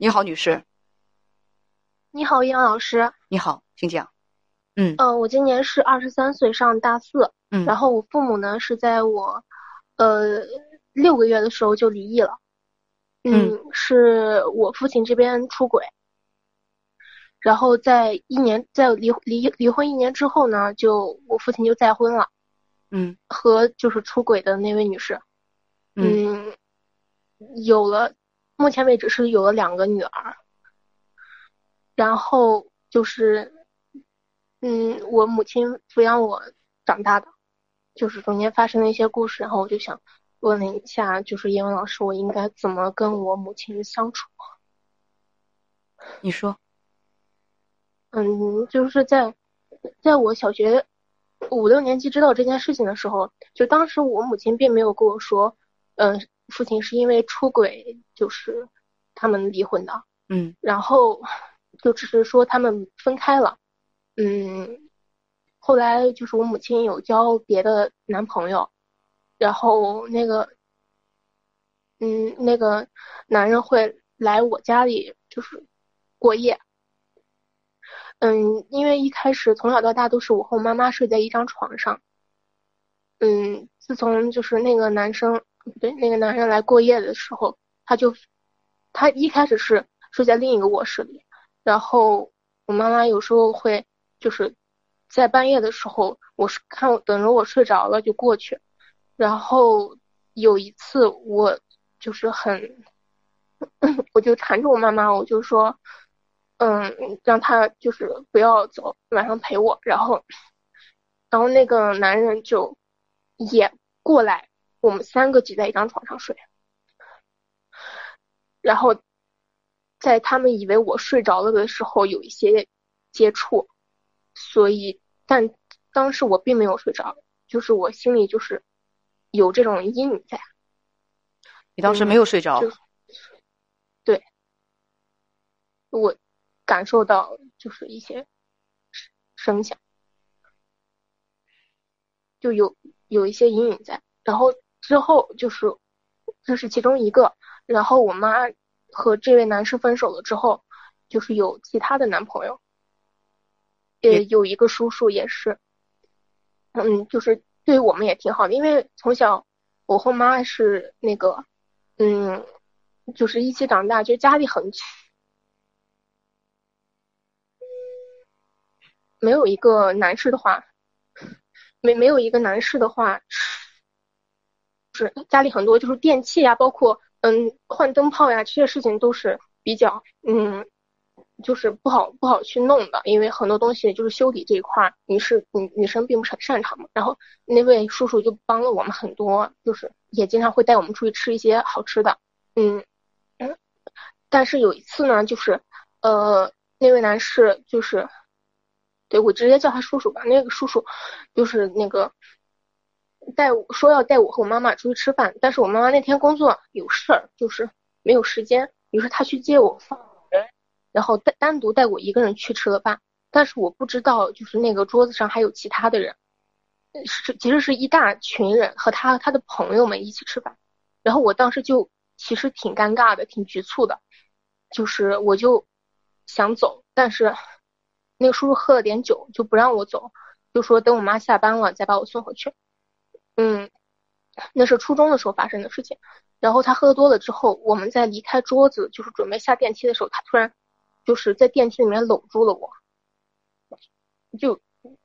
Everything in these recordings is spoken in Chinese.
你好，女士。你好，杨老师。你好，请讲。嗯呃，我今年是二十三岁，上大四。嗯，然后我父母呢是在我呃六个月的时候就离异了。嗯，是我父亲这边出轨。然后在一年，在离离离婚一年之后呢，就我父亲就再婚了。嗯，和就是出轨的那位女士。嗯，有了。目前为止是有了两个女儿，然后就是，嗯，我母亲抚养我长大的，就是中间发生的一些故事，然后我就想问了一下，就是英文老师，我应该怎么跟我母亲相处？你说，嗯，就是在在我小学五六年级知道这件事情的时候，就当时我母亲并没有跟我说，嗯。父亲是因为出轨，就是他们离婚的。嗯，然后就只是说他们分开了。嗯，后来就是我母亲有交别的男朋友，然后那个，嗯，那个男人会来我家里就是过夜。嗯，因为一开始从小到大都是我和我妈妈睡在一张床上。嗯，自从就是那个男生。对，那个男人来过夜的时候，他就他一开始是睡在另一个卧室里，然后我妈妈有时候会就是在半夜的时候，我是看等着我睡着了就过去，然后有一次我就是很，我就缠着我妈妈，我就说，嗯，让他就是不要走，晚上陪我，然后，然后那个男人就也过来。我们三个挤在一张床上睡，然后在他们以为我睡着了的时候有一些接触，所以但当时我并没有睡着，就是我心里就是有这种阴影在。你当时没有睡着？对，我感受到就是一些声响，就有有一些阴影在，然后。之后就是，这是其中一个。然后我妈和这位男士分手了之后，就是有其他的男朋友，也有一个叔叔也是，嗯，就是对我们也挺好的。因为从小我和妈是那个，嗯，就是一起长大，就家里很穷，没有一个男士的话，没没有一个男士的话。是家里很多就是电器呀，包括嗯换灯泡呀这些事情都是比较嗯就是不好不好去弄的，因为很多东西就是修理这一块女士女女生并不是很擅长嘛。然后那位叔叔就帮了我们很多，就是也经常会带我们出去吃一些好吃的，嗯嗯。但是有一次呢，就是呃那位男士就是对我直接叫他叔叔吧，那个叔叔就是那个。带我说要带我和我妈妈出去吃饭，但是我妈妈那天工作有事儿，就是没有时间。于是他去接我放人，然后单单独带我一个人去吃了饭。但是我不知道，就是那个桌子上还有其他的人，是其实是一大群人和他他的朋友们一起吃饭。然后我当时就其实挺尴尬的，挺局促的，就是我就想走，但是那个叔叔喝了点酒，就不让我走，就说等我妈下班了再把我送回去。嗯，那是初中的时候发生的事情。然后他喝多了之后，我们在离开桌子，就是准备下电梯的时候，他突然就是在电梯里面搂住了我，就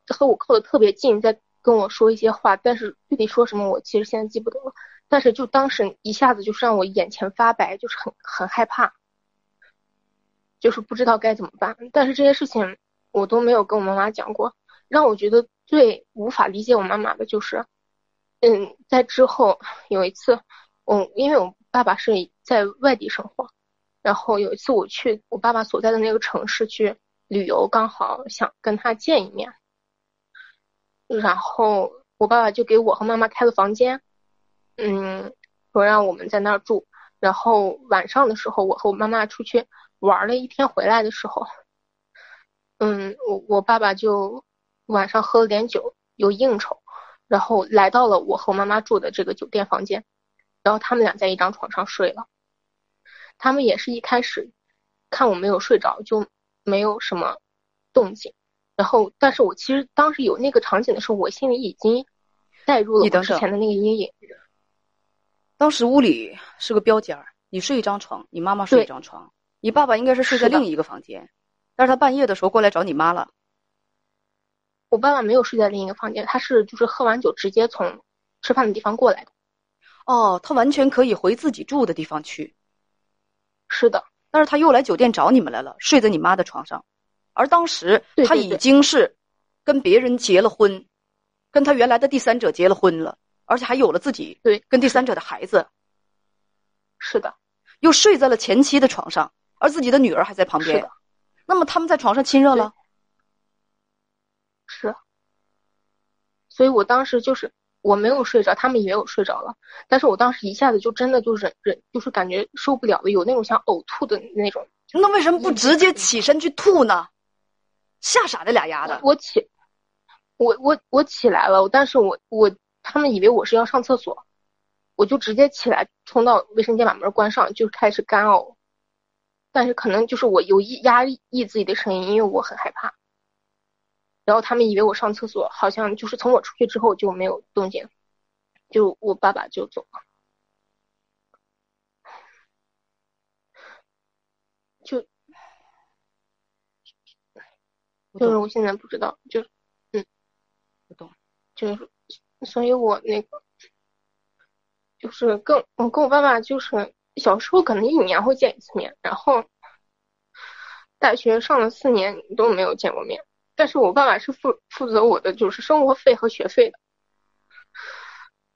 和我靠的特别近，在跟我说一些话。但是具体说什么，我其实现在记不得了。但是就当时一下子就是让我眼前发白，就是很很害怕，就是不知道该怎么办。但是这些事情我都没有跟我妈妈讲过。让我觉得最无法理解我妈妈的就是。嗯，在之后有一次，我因为我爸爸是在外地生活，然后有一次我去我爸爸所在的那个城市去旅游，刚好想跟他见一面，然后我爸爸就给我和妈妈开了房间，嗯，说让我们在那儿住。然后晚上的时候，我和我妈妈出去玩了一天，回来的时候，嗯，我我爸爸就晚上喝了点酒，有应酬，然后来到了我和妈妈住的这个酒店房间，然后他们俩在一张床上睡了。他们也是一开始看我没有睡着，就没有什么动静。然后，但是我其实当时有那个场景的时候，我心里已经带入了我之前的那个阴影。当时屋里是个标间儿，你睡一张床，你妈妈睡一张床，你爸爸应该是睡在另一个房间，但是他半夜的时候过来找你妈了。我爸爸没有睡在另一个房间，他是就是喝完酒直接从吃饭的地方过来的。哦，他完全可以回自己住的地方去。是的，但是他又来酒店找你们来了，睡在你妈的床上，而当时他已经是跟别人结了婚，跟他原来的第三者结了婚了。而且还有了自己对跟第三者的孩子，是的，又睡在了前妻的床上，而自己的女儿还在旁边。那么他们在床上亲热了，是。所以我当时就是我没有睡着，他们以为我睡着了，但是我当时一下子就真的就忍忍，就是感觉受不了了，有那种想呕吐的那种。那为什么不直接起身去吐呢？吓傻这俩丫的。我起，我我我起来了，但是我我。他们以为我是要上厕所，我就直接起来冲到卫生间把门关上，就开始干呕。但是可能就是我有意压抑自己的声音，因为我很害怕。然后他们以为我上厕所，好像就是从我出去之后就没有动静，就我爸爸就走了，就就是我现在不知道，就嗯，不懂，就是。所以我那个就是跟我跟我爸爸就是小时候可能一年会见一次面，然后大学上了四年都没有见过面。但是我爸爸是负负责我的就是生活费和学费的，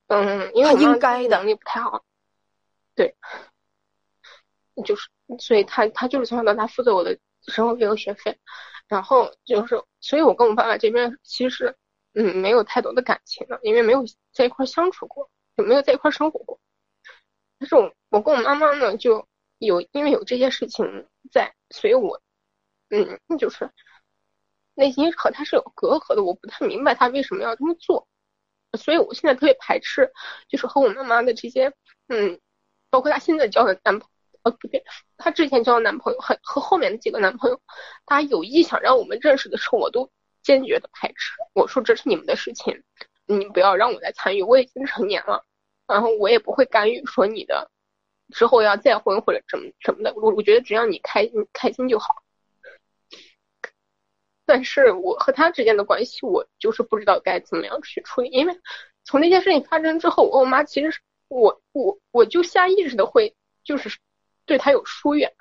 嗯，因为我应该能力不太好，对，就是所以他他就是从小到大负责我的生活费和学费，然后就是所以我跟我爸爸这边其实。嗯，没有太多的感情了，因为没有在一块相处过，也没有在一块生活过。但是我我跟我妈妈呢，就有因为有这些事情在，所以我嗯，就是内心和他是有隔阂的。我不太明白他为什么要这么做，所以我现在特别排斥，就是和我妈妈的这些嗯，包括她现在交的男朋友，哦不对，她之前交的男朋友，和和后面的几个男朋友，他有意想让我们认识的时候，我都。坚决的排斥，我说这是你们的事情，你不要让我来参与。我已经成年了，然后我也不会干预说你的之后要再婚或者什么什么的。我我觉得只要你开心开心就好。但是我和他之间的关系，我就是不知道该怎么样去处理，因为从那件事情发生之后，我我妈其实我我我就下意识的会就是对他有疏远，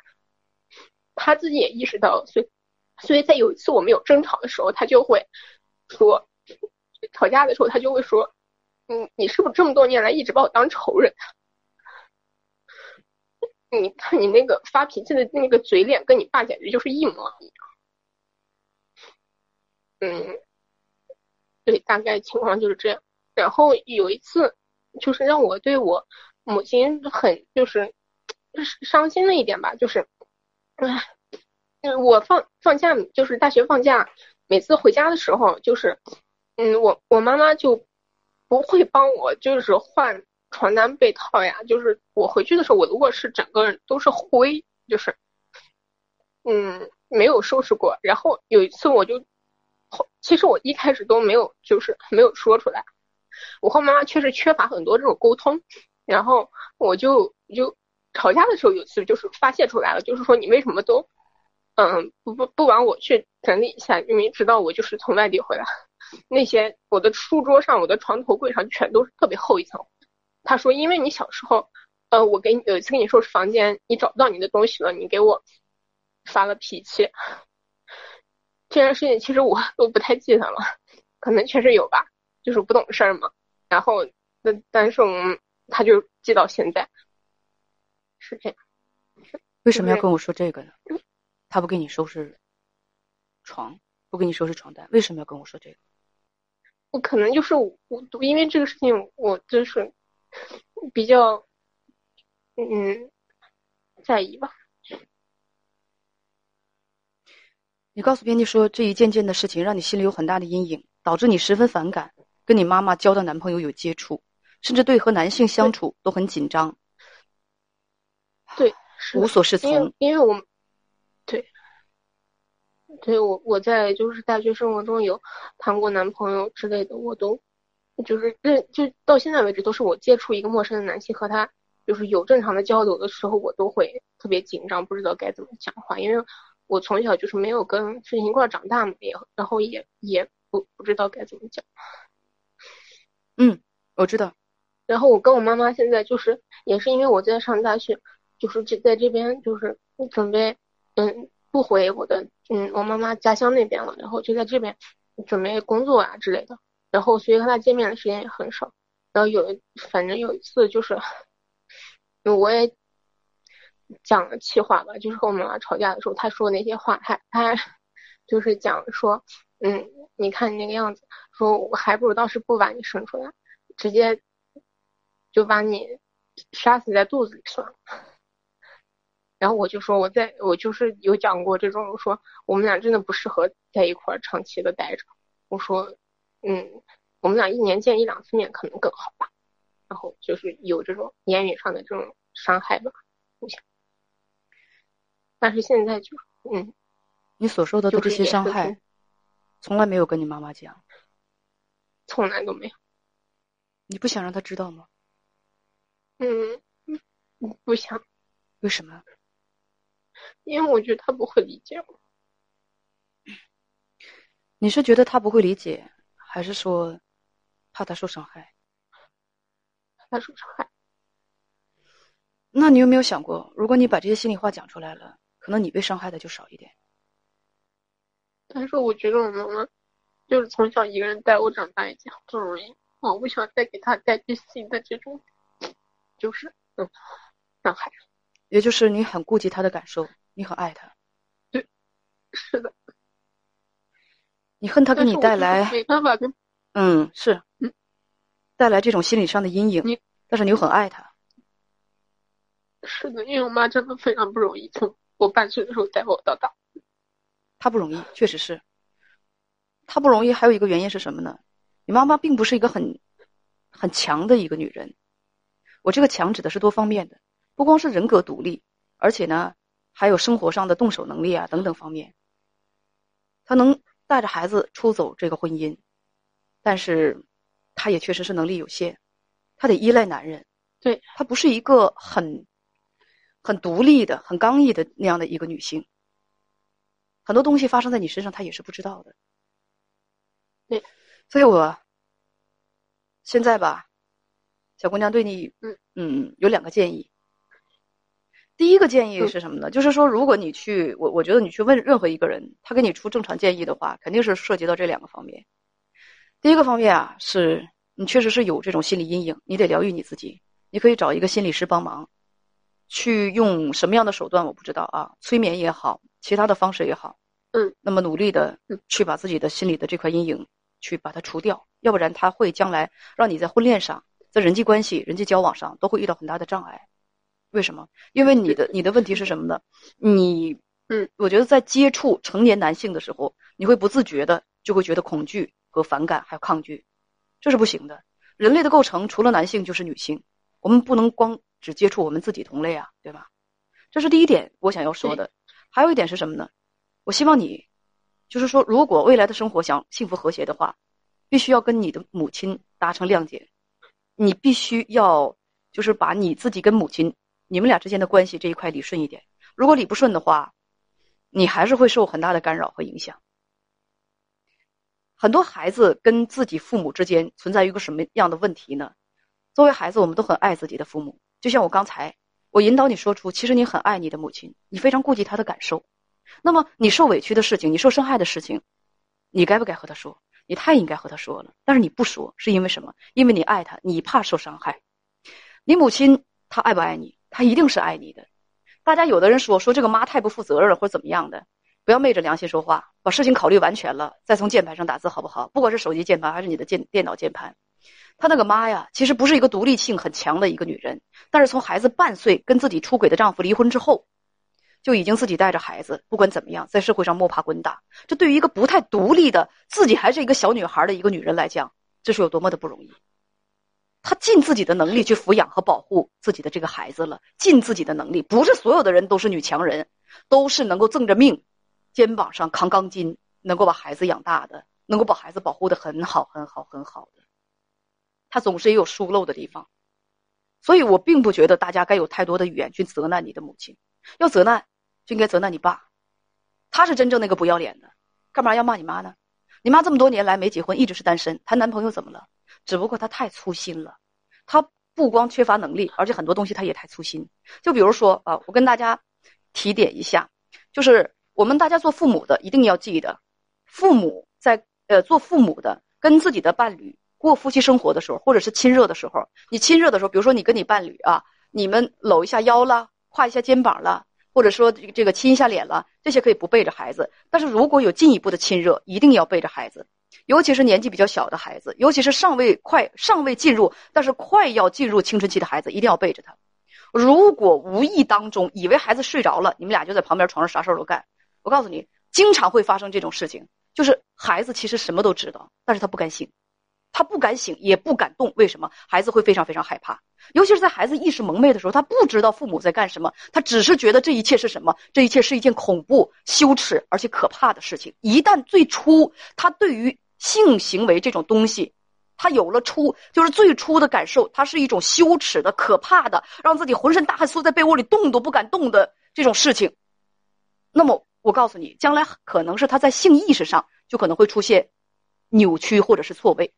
他自己也意识到，所以。所以在有一次我们有争吵的时候，他就会说，吵架的时候他就会说，嗯，你是不是这么多年来一直把我当仇人？你看你那个发脾气的那个嘴脸，跟你爸简直就是一模一样。嗯，对，大概情况就是这样。然后有一次，就是让我对我母亲很就是伤心的一点吧，就是，唉。我放放假就是大学放假，每次回家的时候，就是，嗯，我我妈妈就不会帮我，就是换床单被套呀。就是我回去的时候，我的卧室整个都是灰，就是，嗯，没有收拾过。然后有一次我就，其实我一开始都没有，就是没有说出来。我和妈妈确实缺乏很多这种沟通，然后我就就吵架的时候，有次就是发泄出来了，就是说你为什么都。嗯，不不不管我去整理一下，因为知道我就是从外地回来，那些我的书桌上、我的床头柜上全都是特别厚一层。他说，因为你小时候，呃，我给你有一次跟你收拾房间，你找不到你的东西了，你给我发了脾气。这件事情其实我都不太记得了，可能确实有吧，就是不懂事儿嘛。然后，那但是我们他就记到现在，是这样。为什么要跟我说这个呢？他不给你收拾床，不给你收拾床单，为什么要跟我说这个？我可能就是我，因为这个事情，我就是比较嗯在意吧。你告诉编辑说，这一件件的事情让你心里有很大的阴影，导致你十分反感跟你妈妈交的男朋友有接触，甚至对和男性相处都很紧张。对。无所适从，因为因为我，对，对我我在就是大学生活中有谈过男朋友之类的，我都就是认就到现在为止都是我接触一个陌生的男性和他就是有正常的交流的时候，我都会特别紧张，不知道该怎么讲话，因为我从小就是没有跟父亲一块长大嘛，也然后也也不不知道该怎么讲。嗯，我知道。然后我跟我妈妈现在就是也是因为我在上大学。就是这在这边就是准备，嗯，不回我的，嗯，我妈妈家乡那边了，然后就在这边准备工作啊之类的，然后所以和他见面的时间也很少。然后有，反正有一次就是，我也讲了气话吧，就是和我妈妈吵架的时候，他说那些话，他他就是讲说，嗯，你看你那个样子，说我还不如当时不把你生出来，直接就把你杀死在肚子里算了。然后我就说，我在我就是有讲过这种，说我们俩真的不适合在一块儿长期的待着。我说，嗯，我们俩一年见一两次面可能更好吧。然后就是有这种言语上的这种伤害吧，我想。但是现在就，嗯，你所受到的这些伤害，从来没有跟你妈妈讲，从来都没有。你不想让她知道吗？嗯，不想。为什么？因为我觉得他不会理解我。你是觉得他不会理解，还是说怕他受伤害？怕受伤害。那你有没有想过，如果你把这些心里话讲出来了，可能你被伤害的就少一点？但是我觉得我妈妈就是从小一个人带我长大，已经很不容易。我不想再给她带去新的这种，就是嗯伤害。也就是你很顾及她的感受。你很爱她，对，是的。你恨他给你带来没办法跟，嗯，是，嗯，带来这种心理上的阴影。你，但是你又很爱他。是的，因为我妈真的非常不容易，从我半岁的时候带我到大。她不容易，确实是。她不容易，还有一个原因是什么呢？你妈妈并不是一个很很强的一个女人。我这个强指的是多方面的，不光是人格独立，而且呢。还有生活上的动手能力啊，等等方面，他能带着孩子出走这个婚姻，但是，他也确实是能力有限，他得依赖男人。对他不是一个很很独立的、很刚毅的那样的一个女性。很多东西发生在你身上，她也是不知道的。对，所以我现在吧，小姑娘对你，嗯嗯，有两个建议。第一个建议是什么呢？就是说，如果你去，我我觉得你去问任何一个人，他给你出正常建议的话，肯定是涉及到这两个方面。第一个方面啊，是你确实是有这种心理阴影，你得疗愈你自己。你可以找一个心理师帮忙，去用什么样的手段我不知道啊，催眠也好，其他的方式也好，嗯，那么努力的去把自己的心里的这块阴影去把它除掉，要不然他会将来让你在婚恋上、在人际关系、人际交往上都会遇到很大的障碍。为什么？因为你的你的问题是什么呢？你，嗯，我觉得在接触成年男性的时候，你会不自觉的就会觉得恐惧和反感，还有抗拒，这是不行的。人类的构成除了男性就是女性，我们不能光只接触我们自己同类啊，对吧？这是第一点我想要说的。还有一点是什么呢？我希望你，就是说，如果未来的生活想幸福和谐的话，必须要跟你的母亲达成谅解，你必须要就是把你自己跟母亲。你们俩之间的关系这一块理顺一点，如果理不顺的话，你还是会受很大的干扰和影响。很多孩子跟自己父母之间存在一个什么样的问题呢？作为孩子，我们都很爱自己的父母，就像我刚才我引导你说出，其实你很爱你的母亲，你非常顾及她的感受。那么你受委屈的事情，你受伤害的事情，你该不该和她说？你太应该和她说了，但是你不说，是因为什么？因为你爱她，你怕受伤害。你母亲她爱不爱你？她一定是爱你的。大家有的人说说这个妈太不负责任了，或者怎么样的，不要昧着良心说话，把事情考虑完全了，再从键盘上打字好不好？不管是手机键盘还是你的键电脑键盘，她那个妈呀，其实不是一个独立性很强的一个女人，但是从孩子半岁跟自己出轨的丈夫离婚之后，就已经自己带着孩子，不管怎么样，在社会上摸爬滚打。这对于一个不太独立的自己还是一个小女孩的一个女人来讲，这是有多么的不容易。她尽自己的能力去抚养和保护自己的这个孩子了，尽自己的能力，不是所有的人都是女强人，都是能够挣着命，肩膀上扛钢筋，能够把孩子养大的，能够把孩子保护的很好很好很好的。他总是也有疏漏的地方，所以我并不觉得大家该有太多的语言去责难你的母亲，要责难就应该责难你爸，他是真正那个不要脸的，干嘛要骂你妈呢？你妈这么多年来没结婚，一直是单身，谈男朋友怎么了？只不过她太粗心了，她不光缺乏能力，而且很多东西她也太粗心。就比如说啊，我跟大家提点一下，就是我们大家做父母的一定要记得，父母在呃做父母的跟自己的伴侣过夫妻生活的时候，或者是亲热的时候，你亲热的时候，比如说你跟你伴侣啊，你们搂一下腰了，挎一下肩膀了，或者说这个亲一下脸了，这些可以不背着孩子。但是如果有进一步的亲热，一定要背着孩子。尤其是年纪比较小的孩子，尤其是尚未快尚未进入，但是快要进入青春期的孩子，一定要背着他。如果无意当中以为孩子睡着了，你们俩就在旁边床上啥事儿都干，我告诉你，经常会发生这种事情。就是孩子其实什么都知道，但是他不甘心，他不敢醒，也不敢动。为什么？孩子会非常非常害怕。尤其是在孩子意识蒙昧的时候，他不知道父母在干什么，他只是觉得这一切是什么？这一切是一件恐怖、羞耻而且可怕的事情。一旦最初他对于性行为这种东西，他有了初，就是最初的感受，它是一种羞耻的、可怕的，让自己浑身大汗，缩在被窝里动都不敢动的这种事情。那么，我告诉你，将来可能是他在性意识上就可能会出现扭曲或者是错位，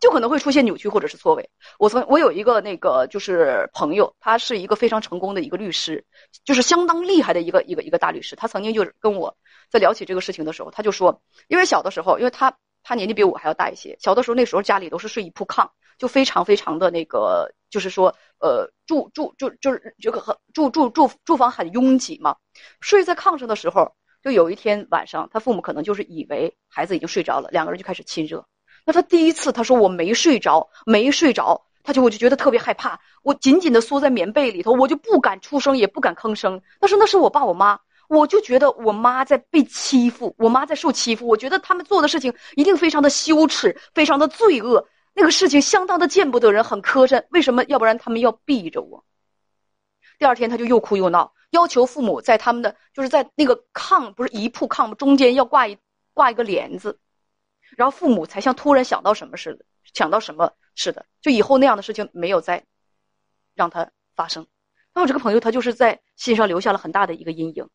就可能会出现扭曲或者是错位。我曾我有一个那个就是朋友，他是一个非常成功的一个律师，就是相当厉害的一个一个一个大律师。他曾经就是跟我在聊起这个事情的时候，他就说，因为小的时候，因为他。他年纪比我还要大一些。小的时候，那时候家里都是睡一铺炕，就非常非常的那个，就是说，呃，住住就就是这个很住住住住房很拥挤嘛。睡在炕上的时候，就有一天晚上，他父母可能就是以为孩子已经睡着了，两个人就开始亲热。那他第一次他说我没睡着，没睡着，他就我就觉得特别害怕，我紧紧的缩在棉被里头，我就不敢出声，也不敢吭声。他说那是我爸我妈。我就觉得我妈在被欺负，我妈在受欺负。我觉得他们做的事情一定非常的羞耻，非常的罪恶。那个事情相当的见不得人，很磕碜。为什么？要不然他们要避着我。第二天他就又哭又闹，要求父母在他们的就是在那个炕不是一铺炕？中间要挂一挂一个帘子，然后父母才像突然想到什么似的，想到什么似的，就以后那样的事情没有再让他发生。那我这个朋友他就是在心上留下了很大的一个阴影。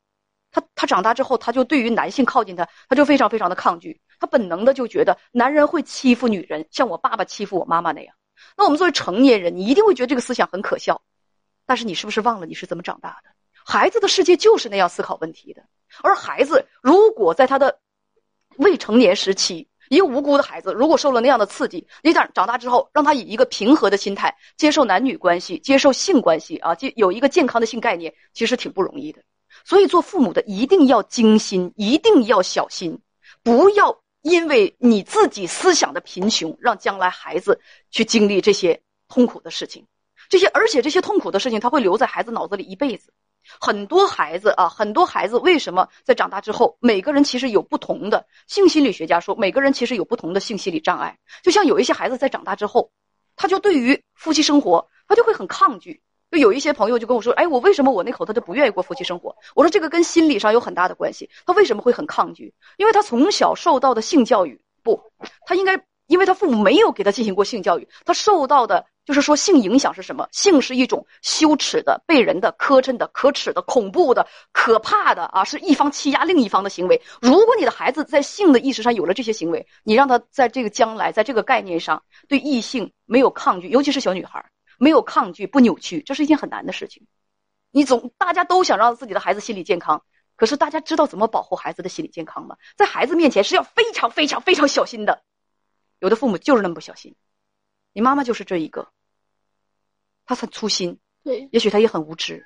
他他长大之后，他就对于男性靠近他，他就非常非常的抗拒。他本能的就觉得男人会欺负女人，像我爸爸欺负我妈妈那样。那我们作为成年人，你一定会觉得这个思想很可笑。但是你是不是忘了你是怎么长大的？孩子的世界就是那样思考问题的。而孩子如果在他的未成年时期，一个无辜的孩子，如果受了那样的刺激，你长长大之后，让他以一个平和的心态接受男女关系，接受性关系啊，就有一个健康的性概念，其实挺不容易的。所以，做父母的一定要精心，一定要小心，不要因为你自己思想的贫穷，让将来孩子去经历这些痛苦的事情。这些，而且这些痛苦的事情，他会留在孩子脑子里一辈子。很多孩子啊，很多孩子为什么在长大之后，每个人其实有不同的性心理学家说，每个人其实有不同的性心理障碍。就像有一些孩子在长大之后，他就对于夫妻生活，他就会很抗拒。就有一些朋友就跟我说：“哎，我为什么我那口他就不愿意过夫妻生活？”我说：“这个跟心理上有很大的关系。他为什么会很抗拒？因为他从小受到的性教育不，他应该因为他父母没有给他进行过性教育，他受到的就是说性影响是什么？性是一种羞耻的、被人的磕碜的、可耻的、恐怖的、可怕的啊，是一方欺压另一方的行为。如果你的孩子在性的意识上有了这些行为，你让他在这个将来在这个概念上对异性没有抗拒，尤其是小女孩。”没有抗拒，不扭曲，这是一件很难的事情。你总大家都想让自己的孩子心理健康，可是大家知道怎么保护孩子的心理健康吗？在孩子面前是要非常非常非常小心的。有的父母就是那么不小心，你妈妈就是这一个。他很粗心，对，也许他也很无知。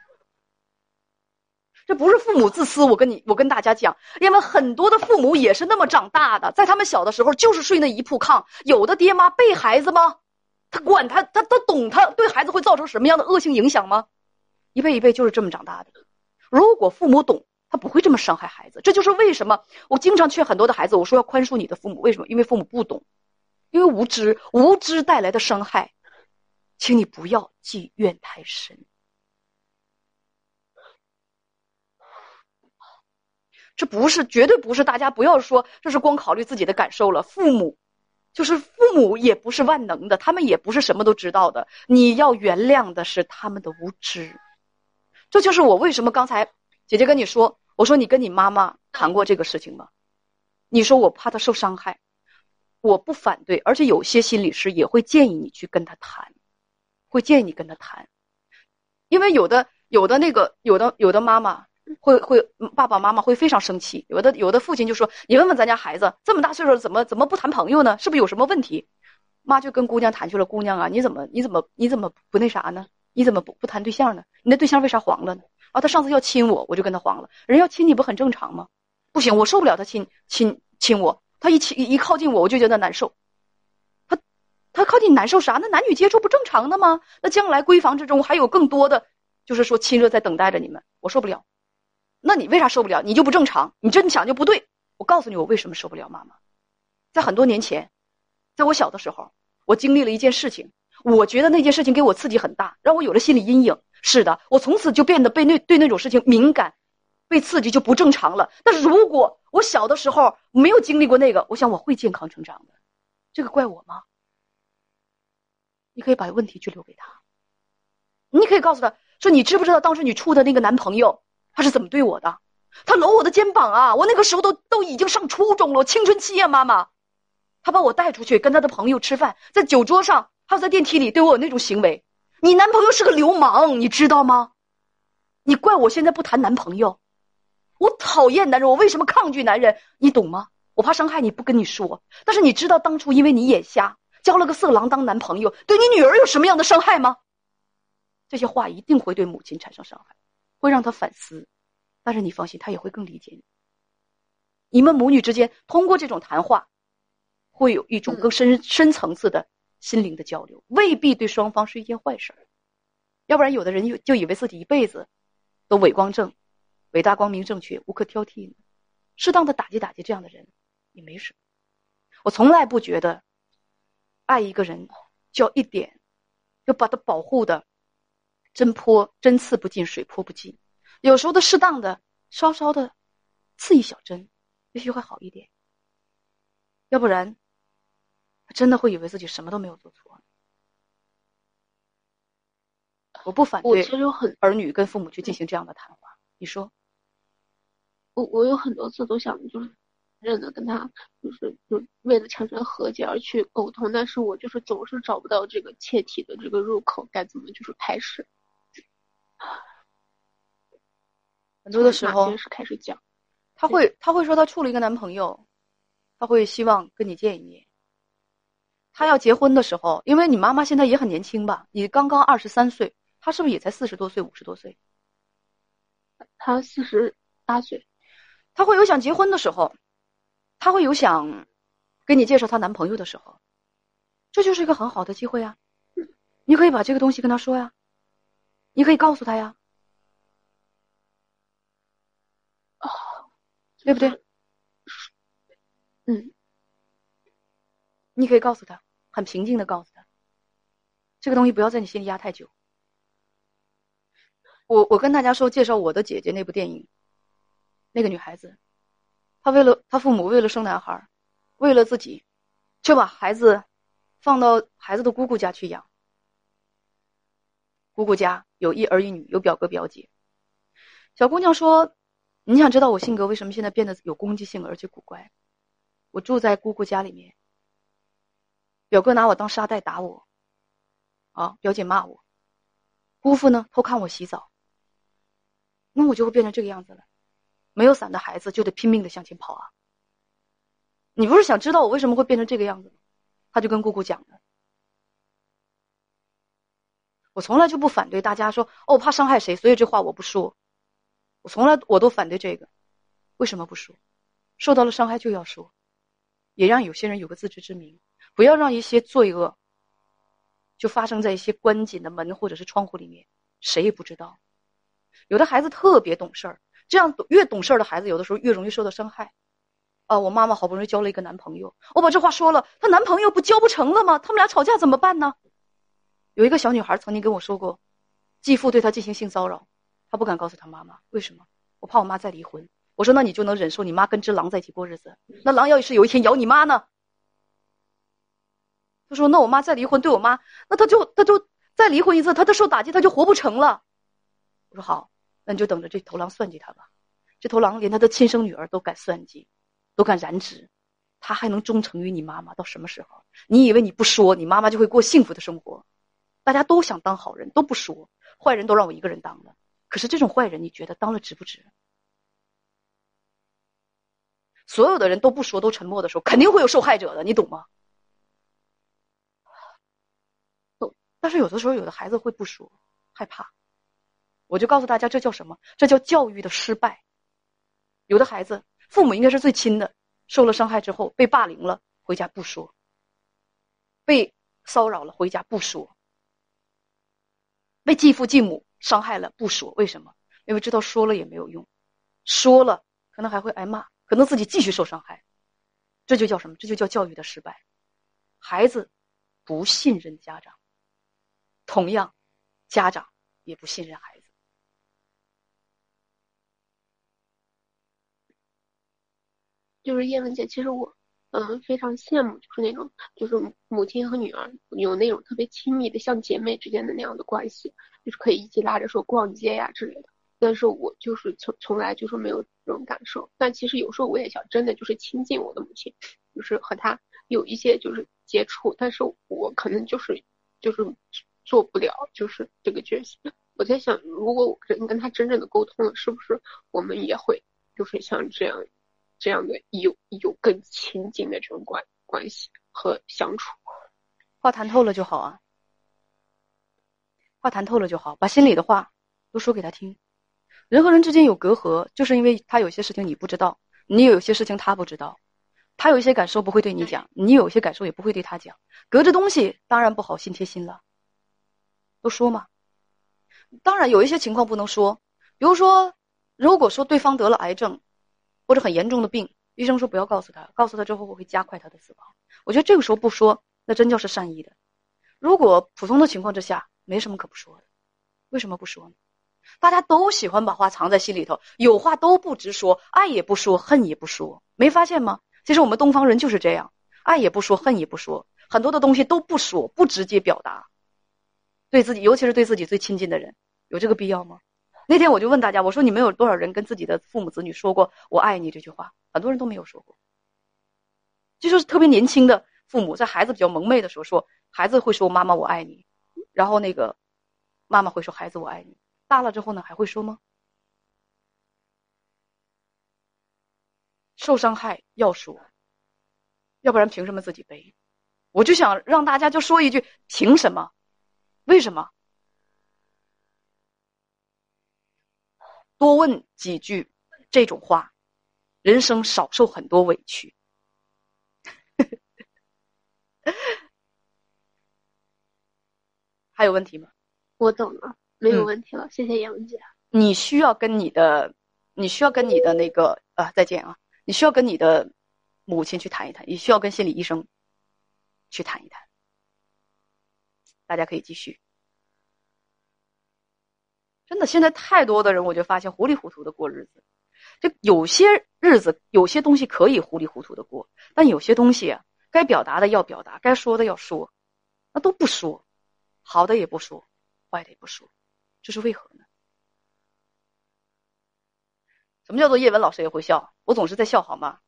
这不是父母自私，我跟你，我跟大家讲，因为很多的父母也是那么长大的，在他们小的时候就是睡那一铺炕。有的爹妈背孩子吗？他管他，他他懂他对孩子会造成什么样的恶性影响吗？一辈一辈就是这么长大的。如果父母懂，他不会这么伤害孩子。这就是为什么我经常劝很多的孩子，我说要宽恕你的父母。为什么？因为父母不懂，因为无知，无知带来的伤害，请你不要积怨太深。这不是，绝对不是。大家不要说这是光考虑自己的感受了。父母，就是父母，也不是万能的，他们也不是什么都知道的。你要原谅的是他们的无知。这就是我为什么刚才姐姐跟你说，我说你跟你妈妈谈过这个事情吗？你说我怕她受伤害，我不反对，而且有些心理师也会建议你去跟他谈，会建议你跟他谈，因为有的有的那个有的有的妈妈。会会爸爸妈妈会非常生气，有的有的父亲就说：“你问问咱家孩子，这么大岁数怎么怎么不谈朋友呢？是不是有什么问题？”妈就跟姑娘谈去了：“姑娘啊，你怎么你怎么你怎么不那啥呢？你怎么不不谈对象呢？你那对象为啥黄了呢？啊，他上次要亲我，我就跟他黄了。人要亲你不很正常吗？不行，我受不了他亲亲亲我，他一起一靠近我，我就觉得难受。他他靠近难受啥？那男女接触不正常的吗？那将来闺房之中还有更多的，就是说亲热在等待着你们，我受不了。”那你为啥受不了？你就不正常，你这么想就不对。我告诉你，我为什么受不了妈妈。在很多年前，在我小的时候，我经历了一件事情，我觉得那件事情给我刺激很大，让我有了心理阴影。是的，我从此就变得被那对那种事情敏感，被刺激就不正常了。但是如果我小的时候没有经历过那个，我想我会健康成长的。这个怪我吗？你可以把问题去留给他，你可以告诉他说：“你知不知道当时你处的那个男朋友？”他是怎么对我的？他搂我的肩膀啊！我那个时候都都已经上初中了，青春期啊，妈妈。他把我带出去跟他的朋友吃饭，在酒桌上，还有在电梯里对我有那种行为。你男朋友是个流氓，你知道吗？你怪我现在不谈男朋友？我讨厌男人，我为什么抗拒男人？你懂吗？我怕伤害你，不跟你说。但是你知道当初因为你眼瞎，交了个色狼当男朋友，对你女儿有什么样的伤害吗？这些话一定会对母亲产生伤害。会让她反思，但是你放心，她也会更理解你。你们母女之间通过这种谈话，会有一种更深深层次的心灵的交流，未必对双方是一件坏事儿。要不然，有的人就就以为自己一辈子都伟光正、伟大、光明、正确、无可挑剔呢。适当的打击打击这样的人也没什么。我从来不觉得爱一个人就要一点，要把他保护的。针泼针刺不进，水泼不进。有时候的适当的，稍稍的刺一小针，也许会好一点。要不然，他真的会以为自己什么都没有做错。我不反对，其实有很儿女跟父母去进行这样的谈话。你说，我我有很多次都想就是认得跟他，就是就为了产生和解而去沟通，但是我就是总是找不到这个切题的这个入口，该怎么就是开始。很多的时候是开始讲，他会他会说他处了一个男朋友，他会希望跟你见一面。他要结婚的时候，因为你妈妈现在也很年轻吧，你刚刚二十三岁，他是不是也才四十多岁、五十多岁？他四十八岁，他会有想结婚的时候，他会有想给你介绍她男朋友的时候，这就是一个很好的机会啊！你可以把这个东西跟他说呀。你可以告诉他呀，对不对？嗯，你可以告诉他，很平静的告诉他，这个东西不要在你心里压太久。我我跟大家说，介绍我的姐姐那部电影，那个女孩子，她为了她父母为了生男孩，为了自己，就把孩子放到孩子的姑姑家去养。姑姑家有一儿一女，有表哥表姐。小姑娘说：“你想知道我性格为什么现在变得有攻击性而且古怪？我住在姑姑家里面，表哥拿我当沙袋打我，啊，表姐骂我，姑父呢偷看我洗澡，那我就会变成这个样子了。没有伞的孩子就得拼命的向前跑啊！你不是想知道我为什么会变成这个样子吗？他就跟姑姑讲了。”我从来就不反对大家说哦，怕伤害谁，所以这话我不说。我从来我都反对这个，为什么不说？受到了伤害就要说，也让有些人有个自知之明，不要让一些罪恶就发生在一些关紧的门或者是窗户里面，谁也不知道。有的孩子特别懂事儿，这样越懂事的孩子，有的时候越容易受到伤害。啊，我妈妈好不容易交了一个男朋友，我把这话说了，她男朋友不交不成了吗？他们俩吵架怎么办呢？有一个小女孩曾经跟我说过，继父对她进行性骚扰，她不敢告诉她妈妈，为什么？我怕我妈再离婚。我说那你就能忍受你妈跟只狼在一起过日子？那狼要是有一天咬你妈呢？她说那我妈再离婚对我妈，那她就她就再离婚一次，她就受打击，她就活不成了。我说好，那你就等着这头狼算计他吧。这头狼连他的亲生女儿都敢算计。都敢染指，他还能忠诚于你妈妈到什么时候？你以为你不说，你妈妈就会过幸福的生活？大家都想当好人，都不说，坏人都让我一个人当了。可是这种坏人，你觉得当了值不值？所有的人都不说，都沉默的时候，肯定会有受害者的，你懂吗？懂。但是有的时候，有的孩子会不说，害怕。我就告诉大家，这叫什么？这叫教育的失败。有的孩子。父母应该是最亲的，受了伤害之后被霸凌了，回家不说；被骚扰了，回家不说；被继父继母伤害了不说。为什么？因为知道说了也没有用，说了可能还会挨骂，可能自己继续受伤害。这就叫什么？这就叫教育的失败。孩子不信任家长，同样，家长也不信任孩子。就是叶文姐，其实我，嗯，非常羡慕，就是那种，就是母亲和女儿有那种特别亲密的，像姐妹之间的那样的关系，就是可以一起拉着手逛街呀之类的。但是我就是从从来就是没有这种感受。但其实有时候我也想，真的就是亲近我的母亲，就是和她有一些就是接触，但是我可能就是就是做不了，就是这个决心。我在想，如果我跟跟她真正的沟通了，是不是我们也会就是像这样？这样的有有更亲近的这种关关系和相处，话谈透了就好啊，话谈透了就好，把心里的话都说给他听。人和人之间有隔阂，就是因为他有些事情你不知道，你有些事情他不知道，他有一些感受不会对你讲，你有一些感受也不会对他讲，隔着东西当然不好心贴心了。都说嘛，当然有一些情况不能说，比如说，如果说对方得了癌症。或者很严重的病，医生说不要告诉他，告诉他之后我会加快他的死亡。我觉得这个时候不说，那真叫是善意的。如果普通的情况之下，没什么可不说的，为什么不说呢？大家都喜欢把话藏在心里头，有话都不直说，爱也不说，恨也不说，没发现吗？其实我们东方人就是这样，爱也不说，恨也不说，很多的东西都不说，不直接表达，对自己，尤其是对自己最亲近的人，有这个必要吗？那天我就问大家，我说你们有多少人跟自己的父母子女说过“我爱你”这句话？很多人都没有说过。就是特别年轻的父母，在孩子比较蒙昧的时候说，孩子会说“妈妈我爱你”，然后那个妈妈会说“孩子我爱你”。大了之后呢，还会说吗？受伤害要说，要不然凭什么自己背？我就想让大家就说一句：凭什么？为什么？多问几句这种话，人生少受很多委屈。还有问题吗？我懂了，没有问题了。谢谢叶文姐。你需要跟你的，你需要跟你的那个啊，再见啊！你需要跟你的母亲去谈一谈，你需要跟心理医生去谈一谈。大家可以继续。真的，现在太多的人，我就发现糊里糊涂的过日子。就有些日子，有些东西可以糊里糊涂的过，但有些东西啊，该表达的要表达，该说的要说，那都不说，好的也不说，坏的也不说，这是为何呢？什么叫做叶文老师也会笑？我总是在笑，好吗？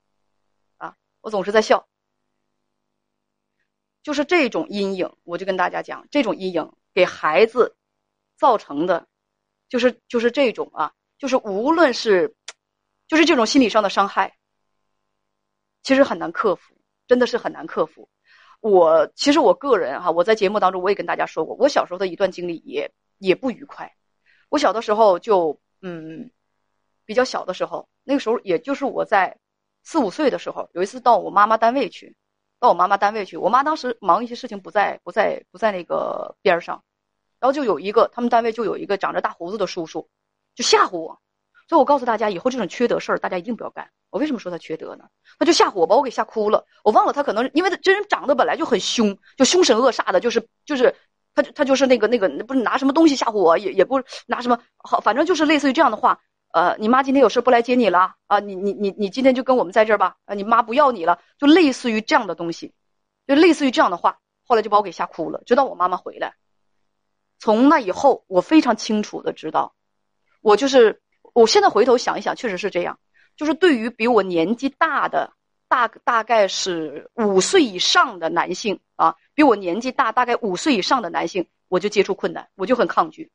啊，我总是在笑。就是这种阴影，我就跟大家讲，这种阴影给孩子造成的。就是就是这种啊，就是无论是，就是这种心理上的伤害，其实很难克服，真的是很难克服。我其实我个人哈，我在节目当中我也跟大家说过，我小时候的一段经历也也不愉快。我小的时候就嗯，比较小的时候，那个时候也就是我在四五岁的时候，有一次到我妈妈单位去，到我妈妈单位去，我妈当时忙一些事情不在不在不在那个边上，然后就有一个他们单位就有一个长着大胡子的叔叔，就吓唬我。所以我告诉大家，以后这种缺德事儿，大家一定不要干。我为什么说他缺德呢？他就吓唬我，把我给吓哭了。我忘了他可能因为他这人长得本来就很凶，就凶神恶煞的，就是就是他他就是那个那个不是拿什么东西吓唬我，也也不拿什么好，反正就是类似于这样的话。呃，你妈今天有事不来接你了啊？你你你你今天就跟我们在这儿吧。啊，你妈不要你了，就类似于这样的东西，就类似于这样的话。后来就把我给吓哭了，直到我妈妈回来。从那以后，我非常清楚的知道，我就是。我现在回头想一想，确实是这样。就是对于比我年纪大的，大大概是五岁以上的男性啊，比我年纪大大概五岁以上的男性，我就接触困难，我就很抗拒。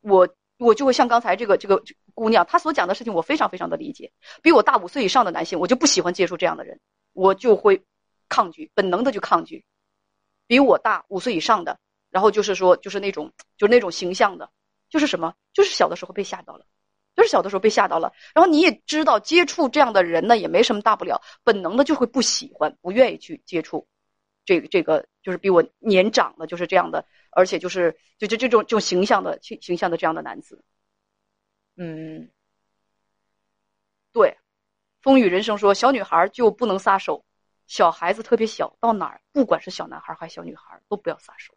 我我就会像刚才这个这个姑娘她所讲的事情，我非常非常的理解。比我大五岁以上的男性，我就不喜欢接触这样的人，我就会抗拒，本能的就抗拒。比我大五岁以上的，然后就是说就是那种就是那种形象的，就是什么，就是小的时候被吓到了。就是小的时候被吓到了，然后你也知道接触这样的人呢也没什么大不了，本能的就会不喜欢、不愿意去接触，这个这个就是比我年长的，就是这样的，而且就是就就这种这种形象的形形象的这样的男子，嗯，对，风雨人生说小女孩就不能撒手，小孩子特别小，到哪儿不管是小男孩还是小女孩都不要撒手，